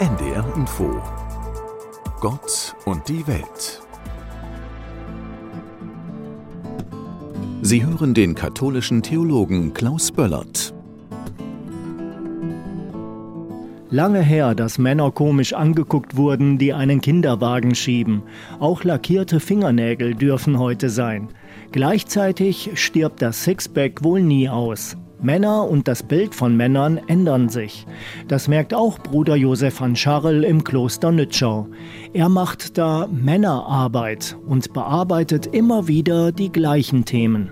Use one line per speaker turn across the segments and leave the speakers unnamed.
NDR Info Gott und die Welt. Sie hören den katholischen Theologen Klaus Böllert.
Lange her, dass Männer komisch angeguckt wurden, die einen Kinderwagen schieben. Auch lackierte Fingernägel dürfen heute sein. Gleichzeitig stirbt das Sixpack wohl nie aus. Männer und das Bild von Männern ändern sich. Das merkt auch Bruder Josef van Scharrel im Kloster Nütschau. Er macht da Männerarbeit und bearbeitet immer wieder die gleichen Themen.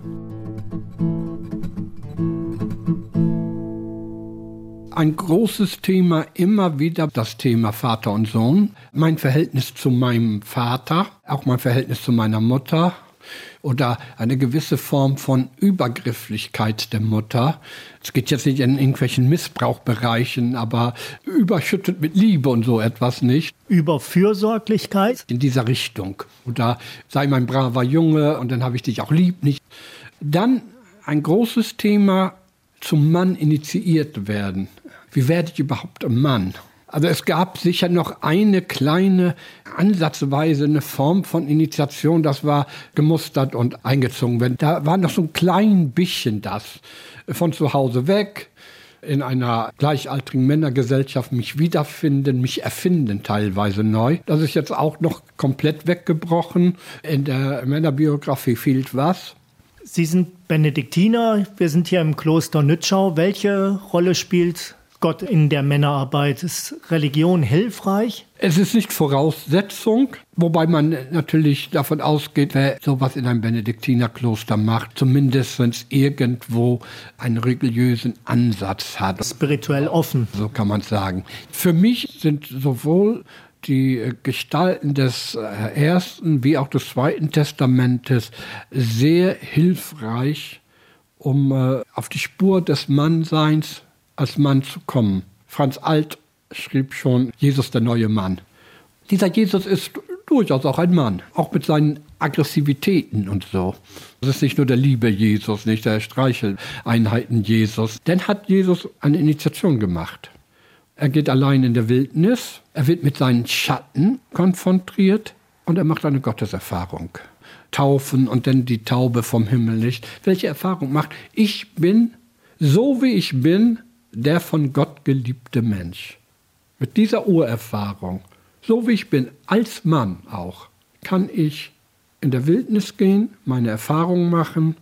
Ein großes Thema immer wieder das Thema Vater und Sohn. Mein Verhältnis zu meinem Vater, auch mein Verhältnis zu meiner Mutter oder eine gewisse Form von Übergrifflichkeit der Mutter. Es geht jetzt nicht in irgendwelchen Missbrauchbereichen, aber überschüttet mit Liebe und so etwas nicht.
Über Fürsorglichkeit?
In dieser Richtung. Oder sei mein braver Junge und dann habe ich dich auch lieb nicht. Dann ein großes Thema zum Mann initiiert werden. Wie werde ich überhaupt ein Mann? Also es gab sicher noch eine kleine ansatzweise eine Form von Initiation, das war gemustert und eingezogen werden. Da war noch so ein klein bisschen das von zu Hause weg, in einer gleichaltrigen Männergesellschaft mich wiederfinden, mich erfinden teilweise neu. Das ist jetzt auch noch komplett weggebrochen. In der Männerbiografie fehlt was.
Sie sind Benediktiner, wir sind hier im Kloster Nütschau. Welche Rolle spielt Gott in der Männerarbeit? Ist Religion hilfreich?
Es ist nicht Voraussetzung, wobei man natürlich davon ausgeht, wer sowas in einem Benediktinerkloster macht, zumindest wenn es irgendwo einen religiösen Ansatz hat.
Spirituell offen.
So kann man sagen. Für mich sind sowohl die Gestalten des ersten wie auch des zweiten Testamentes sehr hilfreich, um äh, auf die Spur des Mannseins als Mann zu kommen. Franz Alt schrieb schon, Jesus der neue Mann. Dieser Jesus ist durchaus auch ein Mann, auch mit seinen Aggressivitäten und so. Das ist nicht nur der liebe Jesus, nicht der Streicheleinheiten Jesus. Denn hat Jesus eine Initiation gemacht. Er geht allein in der Wildnis, er wird mit seinen Schatten konfrontiert und er macht eine Gotteserfahrung. Taufen und dann die Taube vom Himmel nicht. Welche Erfahrung macht? Ich bin, so wie ich bin, der von Gott geliebte Mensch. Mit dieser Urerfahrung, so wie ich bin, als Mann auch, kann ich in der Wildnis gehen, meine Erfahrungen machen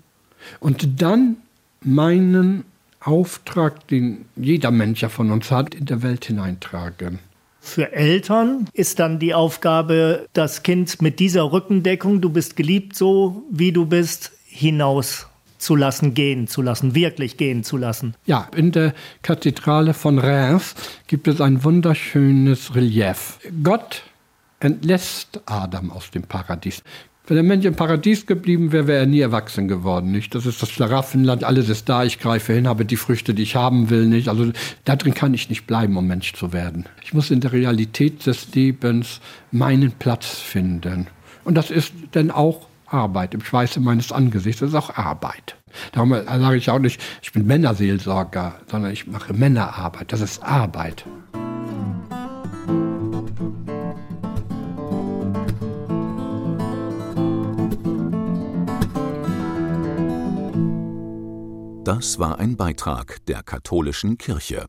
und dann meinen Auftrag, den jeder Mensch ja von uns hat, in der Welt hineintragen.
Für Eltern ist dann die Aufgabe, das Kind mit dieser Rückendeckung, du bist geliebt so, wie du bist, hinaus zu lassen, gehen zu lassen, wirklich gehen zu lassen.
Ja, in der Kathedrale von Reims gibt es ein wunderschönes Relief. Gott entlässt Adam aus dem Paradies. Wenn der Mensch im Paradies geblieben wäre, wäre er nie erwachsen geworden. Nicht? Das ist das Schlaraffenland, alles ist da, ich greife hin, habe die Früchte, die ich haben will. Nicht? Also da drin kann ich nicht bleiben, um Mensch zu werden. Ich muss in der Realität des Lebens meinen Platz finden. Und das ist dann auch Arbeit, im Schweiße meines Angesichts. Ist auch Arbeit. Darum sage ich auch nicht, ich bin Männerseelsorger, sondern ich mache Männerarbeit. Das ist Arbeit.
Das war ein Beitrag der katholischen Kirche.